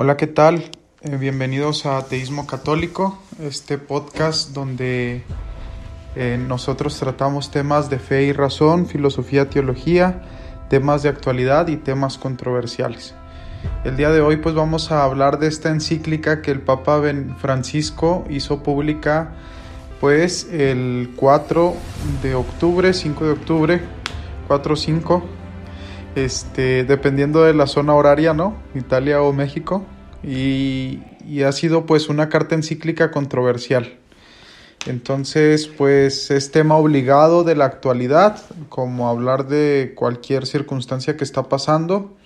Hola, ¿qué tal? Eh, bienvenidos a Ateísmo Católico, este podcast donde eh, nosotros tratamos temas de fe y razón, filosofía, teología, temas de actualidad y temas controversiales. El día de hoy pues vamos a hablar de esta encíclica que el Papa Francisco hizo pública pues el 4 de octubre, 5 de octubre, 4 5 este, dependiendo de la zona horaria, ¿no? Italia o México. Y, ha sido pues una carta encíclica controversial. Entonces, pues es tema obligado de la actualidad, como hablar de cualquier circunstancia que está pasando.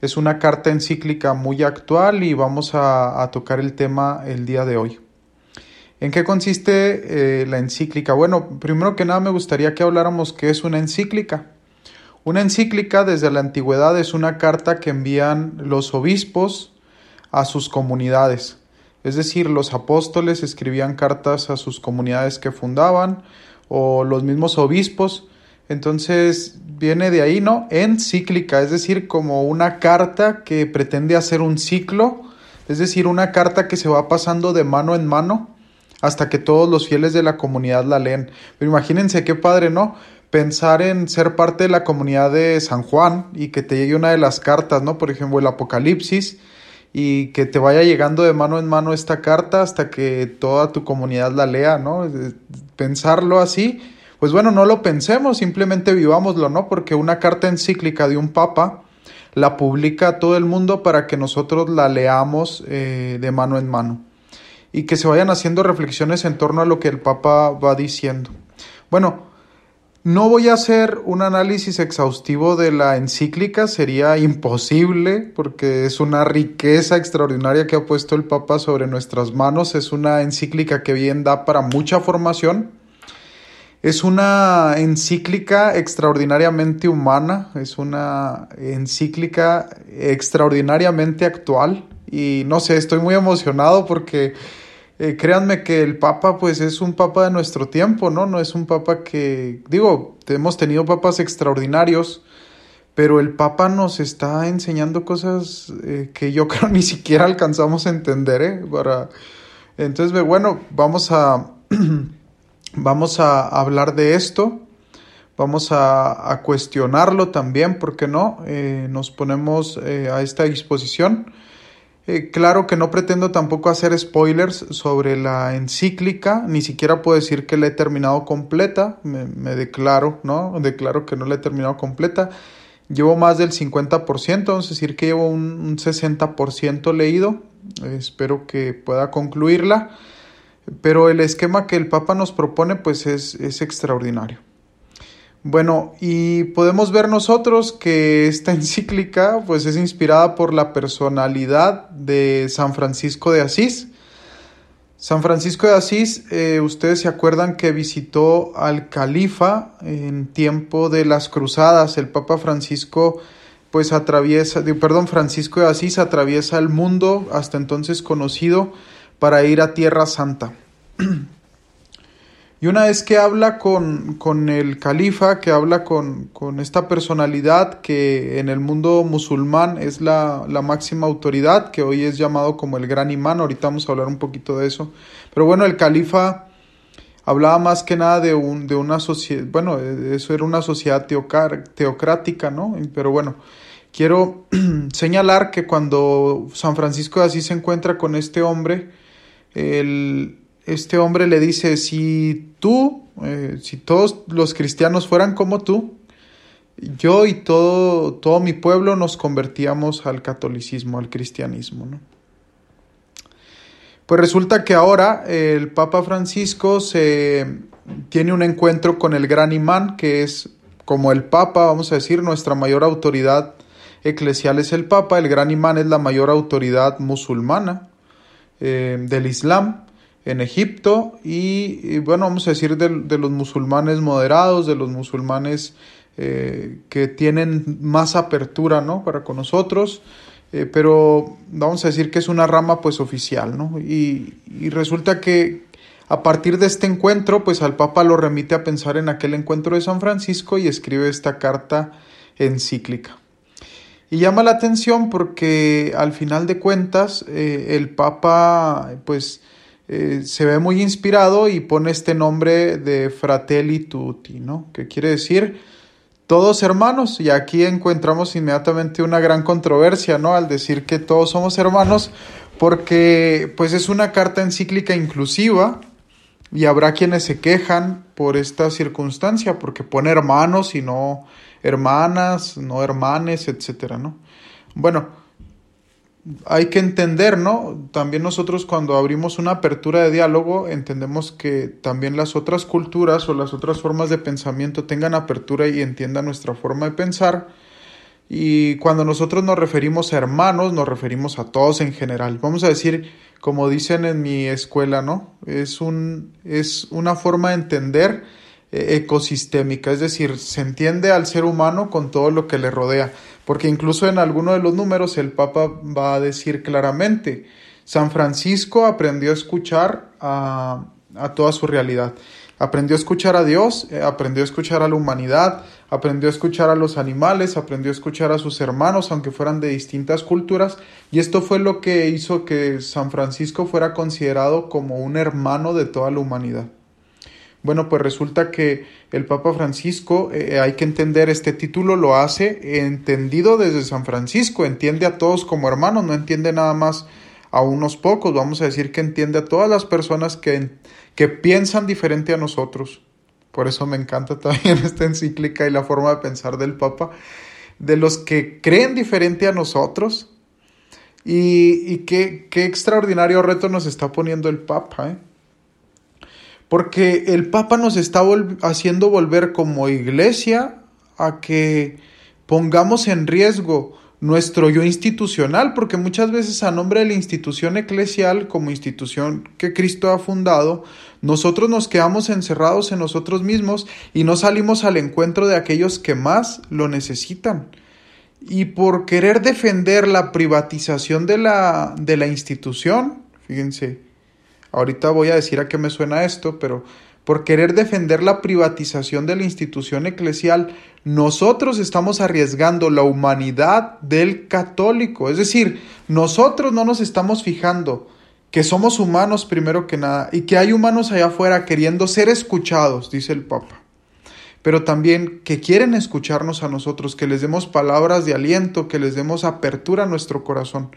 Es una carta encíclica muy actual y vamos a, tocar el tema el día de hoy. ¿En qué consiste eh, la encíclica? Bueno, primero que nada me gustaría que habláramos qué es una encíclica. Una encíclica desde la antigüedad es una carta que envían los obispos a sus comunidades. Es decir, los apóstoles escribían cartas a sus comunidades que fundaban o los mismos obispos. Entonces viene de ahí, ¿no? Encíclica, es decir, como una carta que pretende hacer un ciclo, es decir, una carta que se va pasando de mano en mano hasta que todos los fieles de la comunidad la leen. Pero imagínense qué padre, ¿no? Pensar en ser parte de la comunidad de San Juan y que te llegue una de las cartas, ¿no? Por ejemplo, el Apocalipsis y que te vaya llegando de mano en mano esta carta hasta que toda tu comunidad la lea, ¿no? Pensarlo así, pues bueno, no lo pensemos, simplemente vivámoslo, ¿no? Porque una carta encíclica de un papa la publica todo el mundo para que nosotros la leamos eh, de mano en mano y que se vayan haciendo reflexiones en torno a lo que el papa va diciendo. Bueno, no voy a hacer un análisis exhaustivo de la encíclica, sería imposible porque es una riqueza extraordinaria que ha puesto el Papa sobre nuestras manos, es una encíclica que bien da para mucha formación, es una encíclica extraordinariamente humana, es una encíclica extraordinariamente actual y no sé, estoy muy emocionado porque eh, créanme que el Papa pues es un Papa de nuestro tiempo, ¿no? No es un Papa que, digo, hemos tenido papas extraordinarios, pero el Papa nos está enseñando cosas eh, que yo creo ni siquiera alcanzamos a entender, ¿eh? Para... Entonces, bueno, vamos a, vamos a hablar de esto, vamos a, cuestionarlo también, ¿por qué no? Eh, nos ponemos a esta disposición. Eh, claro que no pretendo tampoco hacer spoilers sobre la encíclica, ni siquiera puedo decir que la he terminado completa, me, declaro, ¿no? Declaro que no la he terminado completa. Llevo más del 50%, vamos a decir que llevo un, 60% leído, espero que pueda concluirla, pero el esquema que el Papa nos propone pues es, es extraordinario. Bueno, y podemos ver nosotros que esta encíclica pues es inspirada por la personalidad de San Francisco de Asís. San Francisco de Asís, eh, ustedes se acuerdan que visitó al califa en tiempo de las cruzadas. El Papa Francisco pues atraviesa, perdón, Francisco de Asís atraviesa el mundo hasta entonces conocido para ir a Tierra Santa. Y una vez que habla con, con el califa, que habla con, con, esta personalidad que en el mundo musulmán es la, la, máxima autoridad, que hoy es llamado como el gran imán, ahorita vamos a hablar un poquito de eso. Pero bueno, el califa hablaba más que nada de, un, de una sociedad, bueno, eso era una sociedad teocrática, ¿no? Pero bueno, quiero señalar que cuando San Francisco de Asís se encuentra con este hombre, el este hombre le dice, si tú, eh, si todos los cristianos fueran como tú, yo y todo, todo mi pueblo nos convertíamos al catolicismo, al cristianismo. ¿no? Pues resulta que ahora el Papa Francisco se tiene un encuentro con el gran imán, que es como el Papa, vamos a decir, nuestra mayor autoridad eclesial es el Papa, el gran imán es la mayor autoridad musulmana eh, del Islam en Egipto y, bueno, vamos a decir de, los musulmanes moderados, de los musulmanes eh, que tienen más apertura, ¿no? Para con nosotros, eh, pero vamos a decir que es una rama pues oficial, ¿no? Y, y, resulta que a partir de este encuentro, pues al Papa lo remite a pensar en aquel encuentro de San Francisco y escribe esta carta encíclica. Y llama la atención porque al final de cuentas eh, el Papa pues eh, se ve muy inspirado y pone este nombre de Fratelli Tutti, ¿no? Que quiere decir todos hermanos. Y aquí encontramos inmediatamente una gran controversia, ¿no? Al decir que todos somos hermanos, porque pues es una carta encíclica inclusiva y habrá quienes se quejan por esta circunstancia, porque pone hermanos y no hermanas, no hermanes, etcétera, ¿no? Bueno, hay que entender, ¿no? También nosotros cuando abrimos una apertura de diálogo entendemos que también las otras culturas o las otras formas de pensamiento tengan apertura y entiendan nuestra forma de pensar. Y cuando nosotros nos referimos a hermanos, nos referimos a todos en general. Vamos a decir, como dicen en mi escuela, ¿no? Es, un, es una forma de entender eh, ecosistémica, es decir, se entiende al ser humano con todo lo que le rodea porque incluso en alguno de los números el Papa va a decir claramente, San Francisco aprendió a escuchar a, toda su realidad. Aprendió a escuchar a Dios, eh, aprendió a escuchar a la humanidad, aprendió a escuchar a los animales, aprendió a escuchar a sus hermanos, aunque fueran de distintas culturas, y esto fue lo que hizo que San Francisco fuera considerado como un hermano de toda la humanidad. Bueno, pues resulta que el Papa Francisco, eh, hay que entender, este título lo hace entendido desde San Francisco, entiende a todos como hermanos, no entiende nada más a unos pocos, vamos a decir que entiende a todas las personas que, que piensan diferente a nosotros. Por eso me encanta también esta encíclica y la forma de pensar del Papa, de los que creen diferente a nosotros. Y, y qué, qué extraordinario reto nos está poniendo el Papa, ¿eh? Porque el Papa nos está haciendo volver como iglesia a que pongamos en riesgo nuestro yo institucional, porque muchas veces a nombre de la institución eclesial, como institución que Cristo ha fundado, nosotros nos quedamos encerrados en nosotros mismos y no salimos al encuentro de aquellos que más lo necesitan. Y por querer defender la privatización de la, de la institución, fíjense, Ahorita voy a decir a qué me suena esto, pero por querer defender la privatización de la institución eclesial, nosotros estamos arriesgando la humanidad del católico. Es decir, nosotros no nos estamos fijando que somos humanos primero que nada y que hay humanos allá afuera queriendo ser escuchados, dice el Papa. Pero también que quieren escucharnos a nosotros, que les demos palabras de aliento, que les demos apertura a nuestro corazón.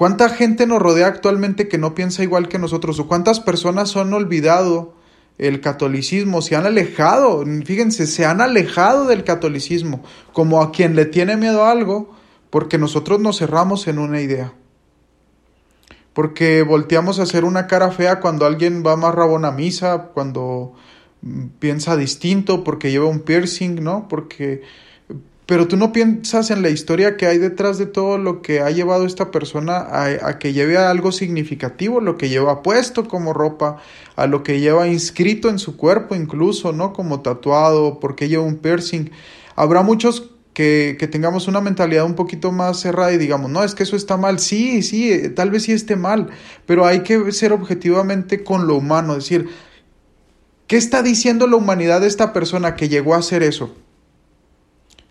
¿Cuánta gente nos rodea actualmente que no piensa igual que nosotros? ¿O cuántas personas han olvidado el catolicismo? Se han alejado, fíjense, se han alejado del catolicismo, como a quien le tiene miedo a algo, porque nosotros nos cerramos en una idea. Porque volteamos a hacer una cara fea cuando alguien va más rabón a misa, cuando mm, piensa distinto, porque lleva un piercing, ¿no? Porque pero tú no piensas en la historia que hay detrás de todo lo que ha llevado esta persona a, que lleve algo significativo, lo que lleva puesto como ropa, a lo que lleva inscrito en su cuerpo incluso, ¿no? Como tatuado, porque lleva un piercing. Habrá muchos que, que, tengamos una mentalidad un poquito más cerrada y digamos, no, es que eso está mal. Sí, sí, tal vez sí esté mal, pero hay que ser objetivamente con lo humano, decir, ¿qué está diciendo la humanidad de esta persona que llegó a hacer eso?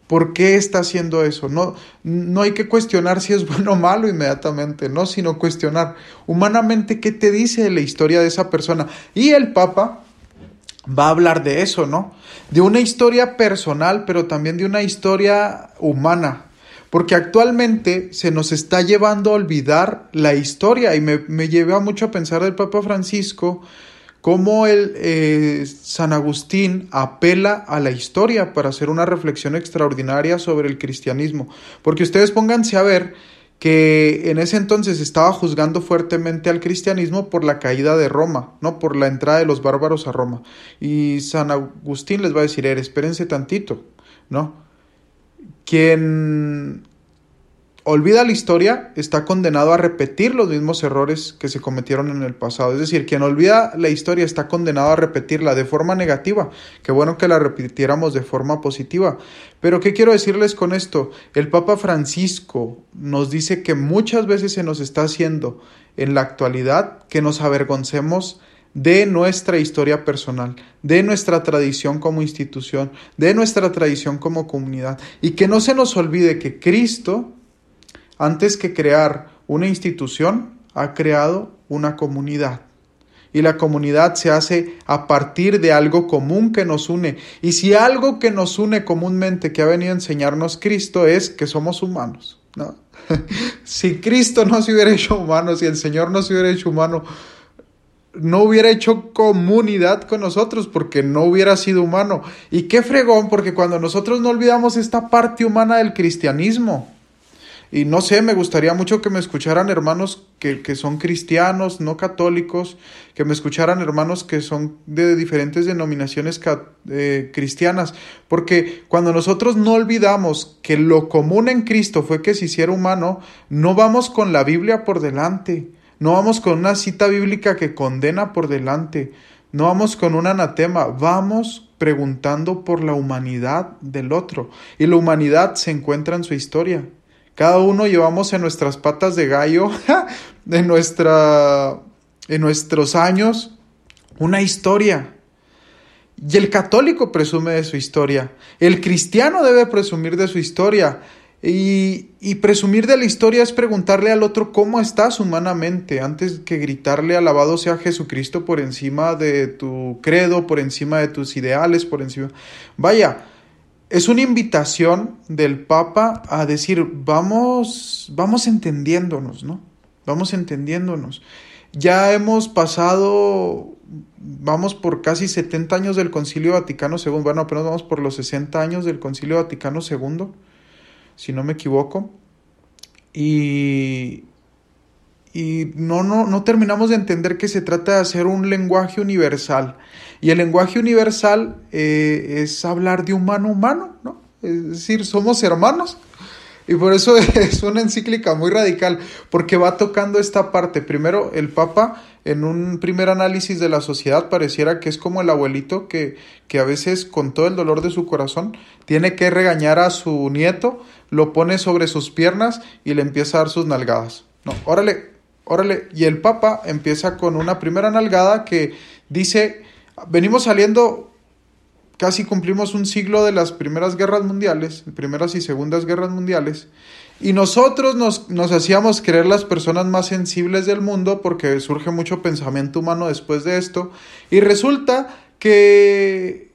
¿Por qué está haciendo eso? No, no hay que cuestionar si es bueno o malo inmediatamente, no, sino cuestionar humanamente qué te dice la historia de esa persona. Y el Papa va a hablar de eso, ¿no? De una historia personal, pero también de una historia humana. Porque actualmente se nos está llevando a olvidar la historia y me, me lleva mucho a pensar del Papa Francisco cómo el eh, San Agustín apela a la historia para hacer una reflexión extraordinaria sobre el cristianismo. Porque ustedes pónganse a ver que en ese entonces estaba juzgando fuertemente al cristianismo por la caída de Roma, ¿no? Por la entrada de los bárbaros a Roma. Y San Agustín les va a decir, espérense tantito, ¿no? Quien olvida la historia está condenado a repetir los mismos errores que se cometieron en el pasado. Es decir, quien olvida la historia está condenado a repetirla de forma negativa. Qué bueno que la repitiéramos de forma positiva. Pero ¿qué quiero decirles con esto? El Papa Francisco nos dice que muchas veces se nos está haciendo en la actualidad que nos avergoncemos de nuestra historia personal, de nuestra tradición como institución, de nuestra tradición como comunidad, y que no se nos olvide que Cristo antes que crear una institución, ha creado una comunidad. Y la comunidad se hace a partir de algo común que nos une. Y si algo que nos une comúnmente que ha venido a enseñarnos Cristo es que somos humanos. ¿no? si Cristo no se hubiera hecho humano, si el Señor no se hubiera hecho humano, no hubiera hecho comunidad con nosotros porque no hubiera sido humano. Y qué fregón, porque cuando nosotros no olvidamos esta parte humana del cristianismo, y no sé, me gustaría mucho que me escucharan hermanos que, que, son cristianos, no católicos, que me escucharan hermanos que son de diferentes denominaciones eh, cristianas, porque cuando nosotros no olvidamos que lo común en Cristo fue que se hiciera humano, no vamos con la Biblia por delante, no vamos con una cita bíblica que condena por delante, no vamos con un anatema, vamos preguntando por la humanidad del otro, y la humanidad se encuentra en su historia cada uno llevamos en nuestras patas de gallo, en, nuestra, en nuestros años, una historia. Y el católico presume de su historia. El cristiano debe presumir de su historia. Y, y, presumir de la historia es preguntarle al otro cómo estás humanamente, antes que gritarle alabado sea Jesucristo por encima de tu credo, por encima de tus ideales, por encima... Vaya, es una invitación del Papa a decir, vamos, vamos entendiéndonos, ¿no? Vamos entendiéndonos. Ya hemos pasado, vamos por casi 70 años del Concilio Vaticano II, bueno, apenas vamos por los 60 años del Concilio Vaticano II, si no me equivoco. Y, y no, no, no terminamos de entender que se trata de hacer un lenguaje universal. Y el lenguaje universal eh, es hablar de humano humano, ¿no? Es decir, somos hermanos. Y por eso es una encíclica muy radical, porque va tocando esta parte. Primero, el Papa, en un primer análisis de la sociedad, pareciera que es como el abuelito que, que a veces, con todo el dolor de su corazón, tiene que regañar a su nieto, lo pone sobre sus piernas y le empieza a dar sus nalgadas. No, órale, órale. Y el Papa empieza con una primera nalgada que dice, venimos saliendo, casi cumplimos un siglo de las primeras guerras mundiales, primeras y segundas guerras mundiales, y nosotros nos, nos hacíamos creer las personas más sensibles del mundo porque surge mucho pensamiento humano después de esto, y resulta que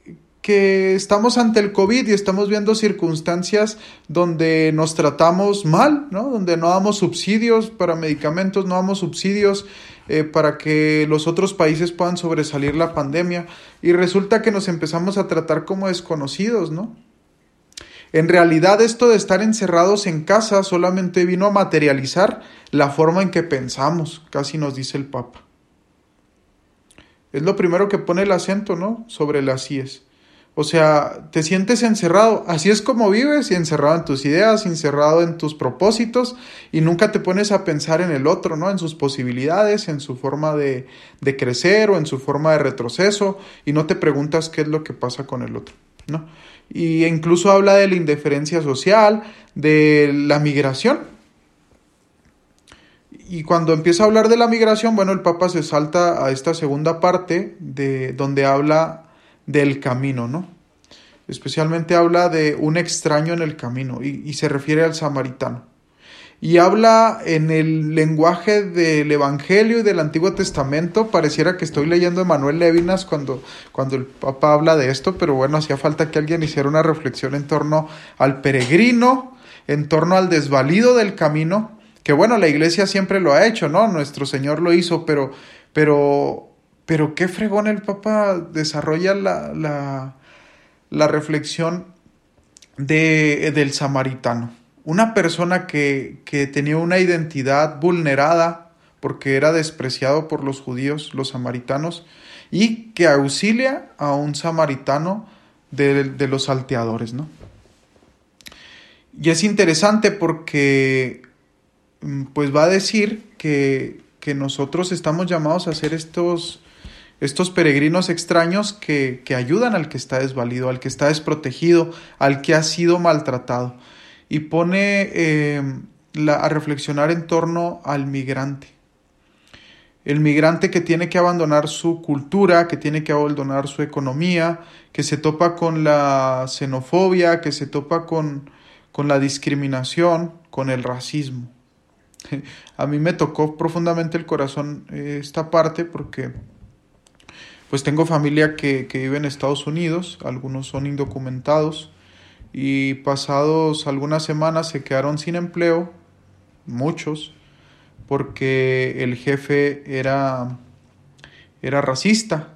que estamos ante el COVID y estamos viendo circunstancias donde nos tratamos mal, ¿no? Donde no damos subsidios para medicamentos, no damos subsidios eh, para que los otros países puedan sobresalir la pandemia y resulta que nos empezamos a tratar como desconocidos, ¿no? En realidad esto de estar encerrados en casa solamente vino a materializar la forma en que pensamos, casi nos dice el Papa. Es lo primero que pone el acento, ¿no? Sobre las IES. O sea, te sientes encerrado. Así es como vives, y encerrado en tus ideas, encerrado en tus propósitos, y nunca te pones a pensar en el otro, ¿no? En sus posibilidades, en su forma de, de crecer o en su forma de retroceso, y no te preguntas qué es lo que pasa con el otro, ¿no? Y incluso habla de la indiferencia social, de la migración. Y cuando empieza a hablar de la migración, bueno, el Papa se salta a esta segunda parte de donde habla del camino, ¿no? Especialmente habla de un extraño en el camino y, se refiere al samaritano. Y habla en el lenguaje del Evangelio y del Antiguo Testamento. Pareciera que estoy leyendo a Manuel Levinas cuando, cuando el Papa habla de esto, pero bueno, hacía falta que alguien hiciera una reflexión en torno al peregrino, en torno al desvalido del camino, que bueno, la iglesia siempre lo ha hecho, ¿no? Nuestro Señor lo hizo, pero, pero pero qué fregón el Papa desarrolla la, la, la reflexión de, del samaritano. Una persona que, que tenía una identidad vulnerada porque era despreciado por los judíos, los samaritanos, y que auxilia a un samaritano de, de los salteadores, ¿no? Y es interesante porque mm, pues va a decir que, que nosotros estamos llamados a ser estos, estos peregrinos extraños que, que, ayudan al que está desvalido, al que está desprotegido, al que ha sido maltratado. Y pone eh, la, a reflexionar en torno al migrante. El migrante que tiene que abandonar su cultura, que tiene que abandonar su economía, que se topa con la xenofobia, que se topa con, con la discriminación, con el racismo. A mí me tocó profundamente el corazón eh, esta parte porque pues tengo familia que, que vive en Estados Unidos, algunos son indocumentados y pasados algunas semanas se quedaron sin empleo, muchos, porque el jefe era, era racista.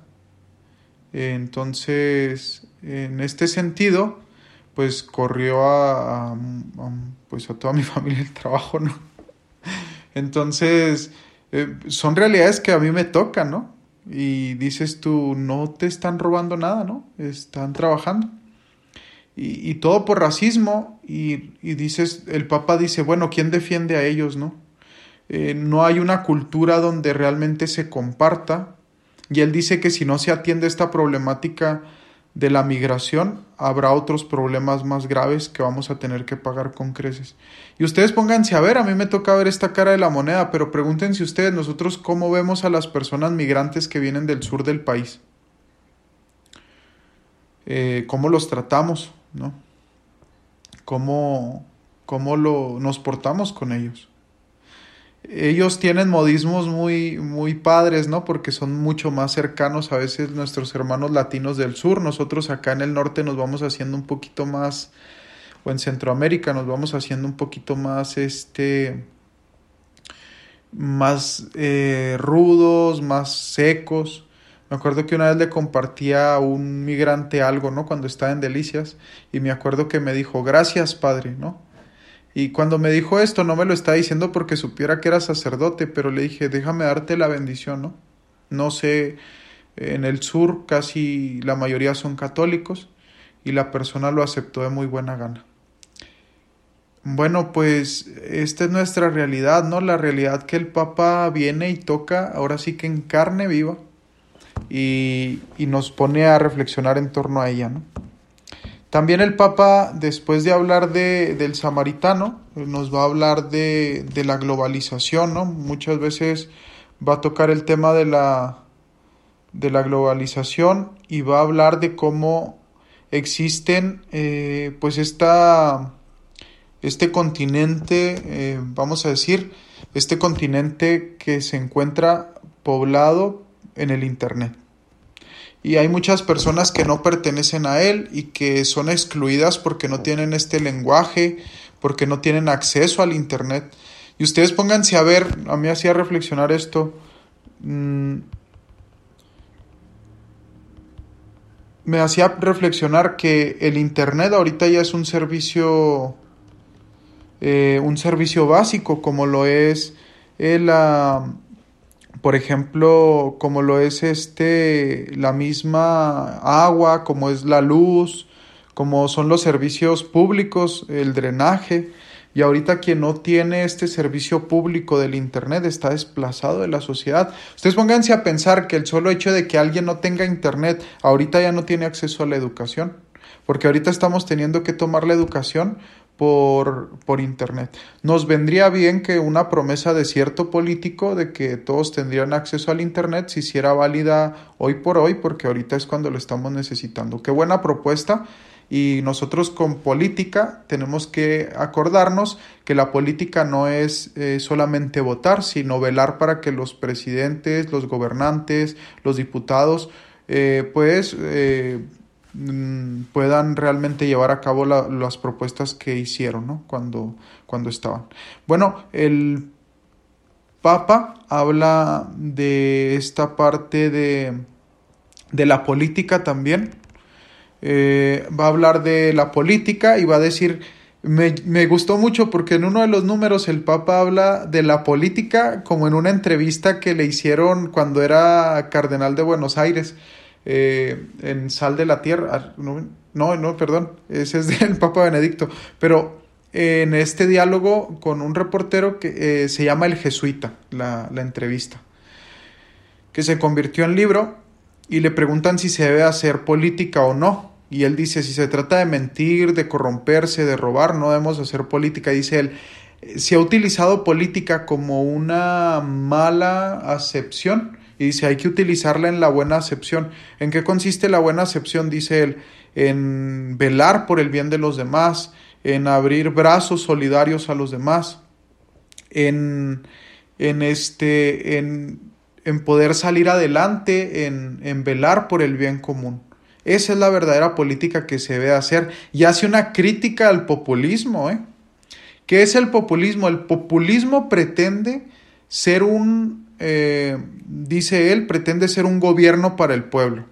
Entonces, en este sentido, pues corrió a, pues a toda mi familia el trabajo, ¿no? Entonces, eh, son realidades que a mí me tocan, ¿no? Y dices tú, no te están robando nada, ¿no? Están trabajando. Y, y todo por racismo. Y, y, dices, el Papa dice, bueno, ¿quién defiende a ellos, no? Eh, no hay una cultura donde realmente se comparta. Y él dice que si no se atiende esta problemática de la migración, habrá otros problemas más graves que vamos a tener que pagar con creces. Y ustedes pónganse a ver, a mí me toca ver esta cara de la moneda, pero pregúntense ustedes nosotros cómo vemos a las personas migrantes que vienen del sur del país. Eh, cómo los tratamos, ¿no? Cómo, cómo lo, nos portamos con ellos ellos tienen modismos muy, muy padres, ¿no? Porque son mucho más cercanos a veces nuestros hermanos latinos del sur. Nosotros acá en el norte nos vamos haciendo un poquito más, o en Centroamérica nos vamos haciendo un poquito más, este, más eh, rudos, más secos. Me acuerdo que una vez le compartía a un migrante algo, ¿no? Cuando estaba en Delicias, y me acuerdo que me dijo, gracias, padre, ¿no? Y cuando me dijo esto, no me lo estaba diciendo porque supiera que era sacerdote, pero le dije, déjame darte la bendición, ¿no? No sé, en el sur casi la mayoría son católicos y la persona lo aceptó de muy buena gana. Bueno, pues esta es nuestra realidad, ¿no? La realidad que el Papa viene y toca, ahora sí que en carne viva, y, y nos pone a reflexionar en torno a ella, ¿no? También el Papa, después de hablar de, del samaritano, nos va a hablar de, de, la globalización, ¿no? Muchas veces va a tocar el tema de la, de la globalización y va a hablar de cómo existen, eh, pues, esta, este continente, eh, vamos a decir, este continente que se encuentra poblado en el Internet y hay muchas personas que no pertenecen a él y que son excluidas porque no tienen este lenguaje, porque no tienen acceso al Internet. Y ustedes pónganse a ver, a mí hacía reflexionar esto. Mm, me hacía reflexionar que el Internet ahorita ya es un servicio, eh, un servicio básico como lo es el por ejemplo, como lo es este, la misma agua, como es la luz, como son los servicios públicos, el drenaje. Y ahorita quien no tiene este servicio público del Internet está desplazado de la sociedad. Ustedes pónganse a pensar que el solo hecho de que alguien no tenga Internet, ahorita ya no tiene acceso a la educación. Porque ahorita estamos teniendo que tomar la educación por, por Internet. Nos vendría bien que una promesa de cierto político de que todos tendrían acceso al Internet se hiciera válida hoy por hoy, porque ahorita es cuando lo estamos necesitando. Qué buena propuesta. Y nosotros con política tenemos que acordarnos que la política no es eh, solamente votar, sino velar para que los presidentes, los gobernantes, los diputados, eh, pues eh, puedan realmente llevar a cabo las propuestas que hicieron ¿no? cuando, cuando estaban. Bueno, el Papa habla de esta parte de, de la política también. Eh, va a hablar de la política y va a decir, me, me, gustó mucho porque en uno de los números el Papa habla de la política como en una entrevista que le hicieron cuando era cardenal de Buenos Aires. Eh, en Sal de la Tierra. Ah, no, no, perdón, ese es del Papa Benedicto. Pero en este diálogo con un reportero que eh, se llama El Jesuita, la, la entrevista, que se convirtió en libro y le preguntan si se debe hacer política o no. Y él dice, si se trata de mentir, de corromperse, de robar, no debemos hacer política. Dice él, se ha utilizado política como una mala acepción y dice, hay que utilizarla en la buena acepción. ¿En qué consiste la buena acepción? Dice él, en velar por el bien de los demás, en abrir brazos solidarios a los demás, en, en este, en, en poder salir adelante, en, en velar por el bien común. Esa es la verdadera política que se debe hacer y hace una crítica al populismo. ¿eh? ¿Qué es el populismo? El populismo pretende ser un, eh, dice él, pretende ser un gobierno para el pueblo.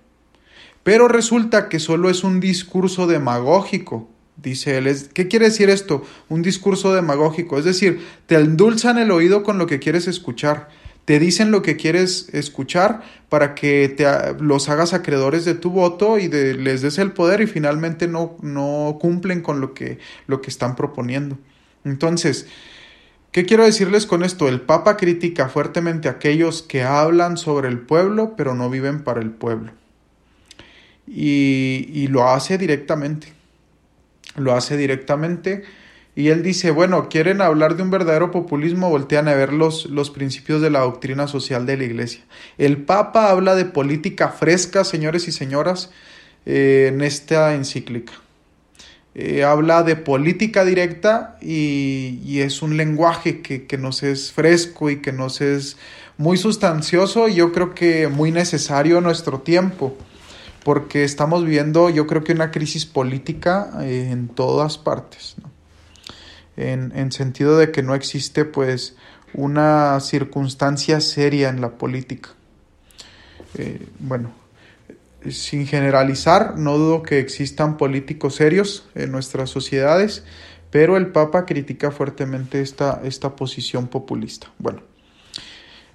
Pero resulta que solo es un discurso demagógico, dice él. ¿Qué quiere decir esto? Un discurso demagógico. Es decir, te endulzan el oído con lo que quieres escuchar. Te dicen lo que quieres escuchar para que te, los hagas acreedores de tu voto y les des el poder y finalmente no, no cumplen con lo que, lo que están proponiendo. Entonces, ¿qué quiero decirles con esto? El Papa critica fuertemente a aquellos que hablan sobre el pueblo pero no viven para el pueblo. Y, lo hace directamente. Lo hace directamente y él dice, bueno, quieren hablar de un verdadero populismo, voltean a ver los, los principios de la doctrina social de la Iglesia. El Papa habla de política fresca, señores y señoras, eh, en esta encíclica. Eh, habla de política directa y, y es un lenguaje que, que, nos es fresco y que nos es muy sustancioso y yo creo que muy necesario en nuestro tiempo porque estamos viviendo yo creo que una crisis política eh, en todas partes. en, en sentido de que no existe pues una circunstancia seria en la política. Eh, bueno, sin generalizar, no dudo que existan políticos serios en nuestras sociedades, pero el Papa critica fuertemente esta, esta posición populista. Bueno,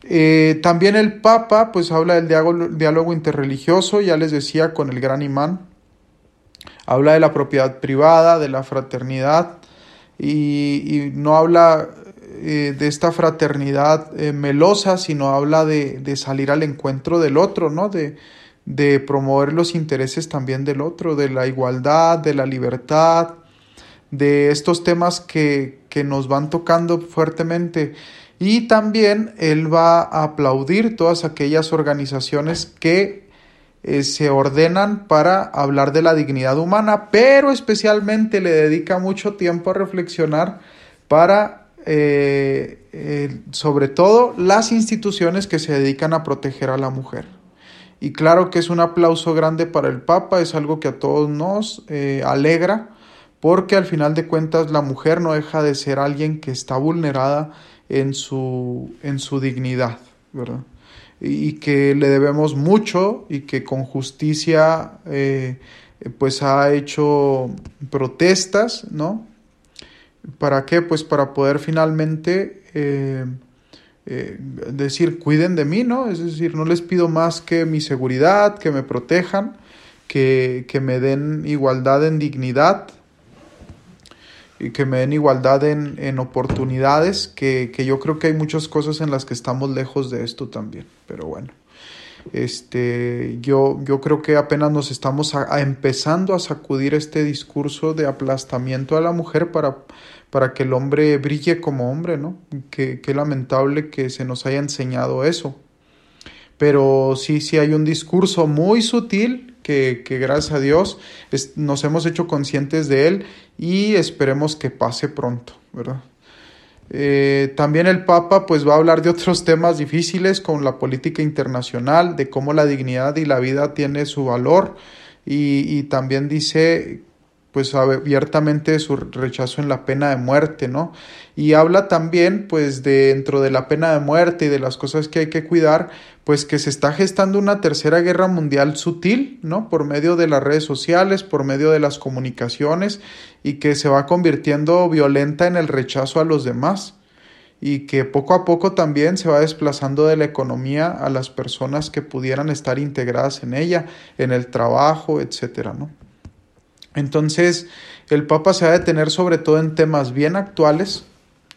eh, también el Papa pues habla del diálogo, interreligioso, ya les decía, con el gran imán, habla de la propiedad privada, de la fraternidad, y, no habla eh, de esta fraternidad eh, melosa, sino habla de, de, salir al encuentro del otro, ¿no? De, de promover los intereses también del otro, de la igualdad, de la libertad, de estos temas que, que nos van tocando fuertemente. Y también él va a aplaudir todas aquellas organizaciones que eh, se ordenan para hablar de la dignidad humana, pero especialmente le dedica mucho tiempo a reflexionar para, eh, eh, sobre todo, las instituciones que se dedican a proteger a la mujer. Y claro que es un aplauso grande para el Papa, es algo que a todos nos alegra, porque al final de cuentas la mujer no deja de ser alguien que está vulnerada en su, en su dignidad, ¿verdad? y que le debemos mucho y que con justicia eh, pues ha hecho protestas, ¿no? ¿Para qué? Pues para poder finalmente eh, eh, decir, cuiden de mí, ¿no? Es decir, no les pido más que mi seguridad, que me protejan, que, que me den igualdad en dignidad, y que me den igualdad en, en oportunidades, que, que, yo creo que hay muchas cosas en las que estamos lejos de esto también, pero bueno. Este, yo, yo creo que apenas nos estamos a, empezando a sacudir este discurso de aplastamiento a la mujer para, para que el hombre brille como hombre, ¿no? Qué lamentable que se nos haya enseñado eso. Pero sí, sí hay un discurso muy sutil que, que gracias a Dios nos hemos hecho conscientes de él y esperemos que pase pronto, ¿verdad? Eh, también el Papa pues va a hablar de otros temas difíciles con la política internacional, de cómo la dignidad y la vida tiene su valor y, y también dice pues abiertamente su rechazo en la pena de muerte, ¿no? Y habla también, pues, dentro de la pena de muerte y de las cosas que hay que cuidar, pues que se está gestando una tercera guerra mundial sutil, ¿no? Por medio de las redes sociales, por medio de las comunicaciones, y que se va convirtiendo violenta en el rechazo a los demás, y que poco a poco también se va desplazando de la economía a las personas que pudieran estar integradas en ella, en el trabajo, etcétera, ¿no? Entonces, el Papa se va a detener sobre todo en temas bien actuales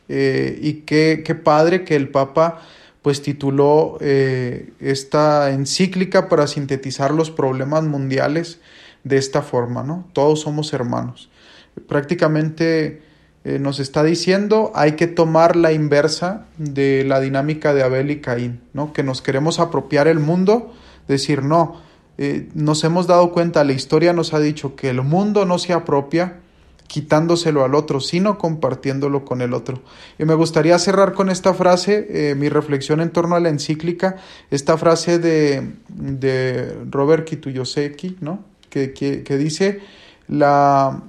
eh, y qué, qué, padre que el Papa pues tituló eh, esta encíclica para sintetizar los problemas mundiales de esta forma, ¿no? Todos somos hermanos. Prácticamente eh, nos está diciendo hay que tomar la inversa de la dinámica de Abel y Caín, ¿no? Que nos queremos apropiar el mundo, decir no, eh, nos hemos dado cuenta, la historia nos ha dicho que el mundo no se apropia quitándoselo al otro, sino compartiéndolo con el otro. Y me gustaría cerrar con esta frase, eh, mi reflexión en torno a la encíclica, esta frase de, de Robert Kituyoseki, ¿no? que, que, dice, la,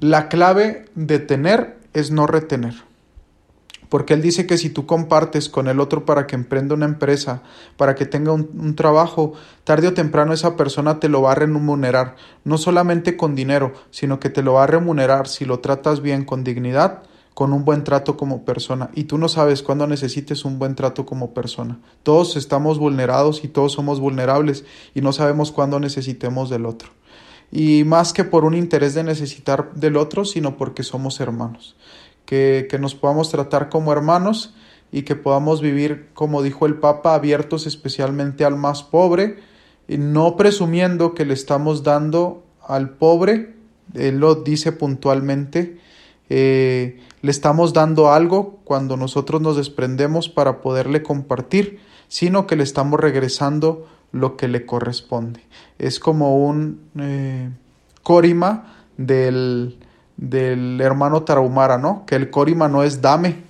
la clave de tener es no retener porque él dice que si tú compartes con el otro para que emprenda una empresa, para que tenga un, trabajo, tarde o temprano esa persona te lo va a remunerar, no solamente con dinero, sino que te lo va a remunerar si lo tratas bien, con dignidad, con un buen trato como persona. Y tú no sabes cuándo necesites un buen trato como persona. Todos estamos vulnerados y todos somos vulnerables y no sabemos cuándo necesitemos del otro. Y más que por un interés de necesitar del otro, sino porque somos hermanos que, nos podamos tratar como hermanos y que podamos vivir, como dijo el Papa, abiertos especialmente al más pobre, y no presumiendo que le estamos dando al pobre, él lo dice puntualmente, eh, le estamos dando algo cuando nosotros nos desprendemos para poderle compartir, sino que le estamos regresando lo que le corresponde. Es como un eh, corima del, del hermano Tarahumara, ¿no? Que el corima no es dame,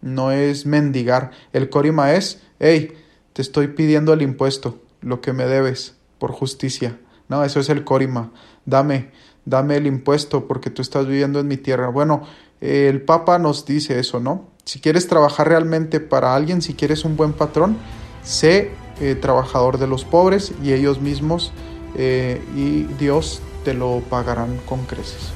no es mendigar. El corima es, hey, te estoy pidiendo el impuesto, lo que me debes, por justicia. No, eso es el corima. Dame, dame el impuesto porque tú estás viviendo en mi tierra. Bueno, el Papa nos dice eso, ¿no? Si quieres trabajar realmente para alguien, si quieres un buen patrón, sé eh, trabajador de los pobres y ellos mismos eh, y Dios te lo pagarán con creces.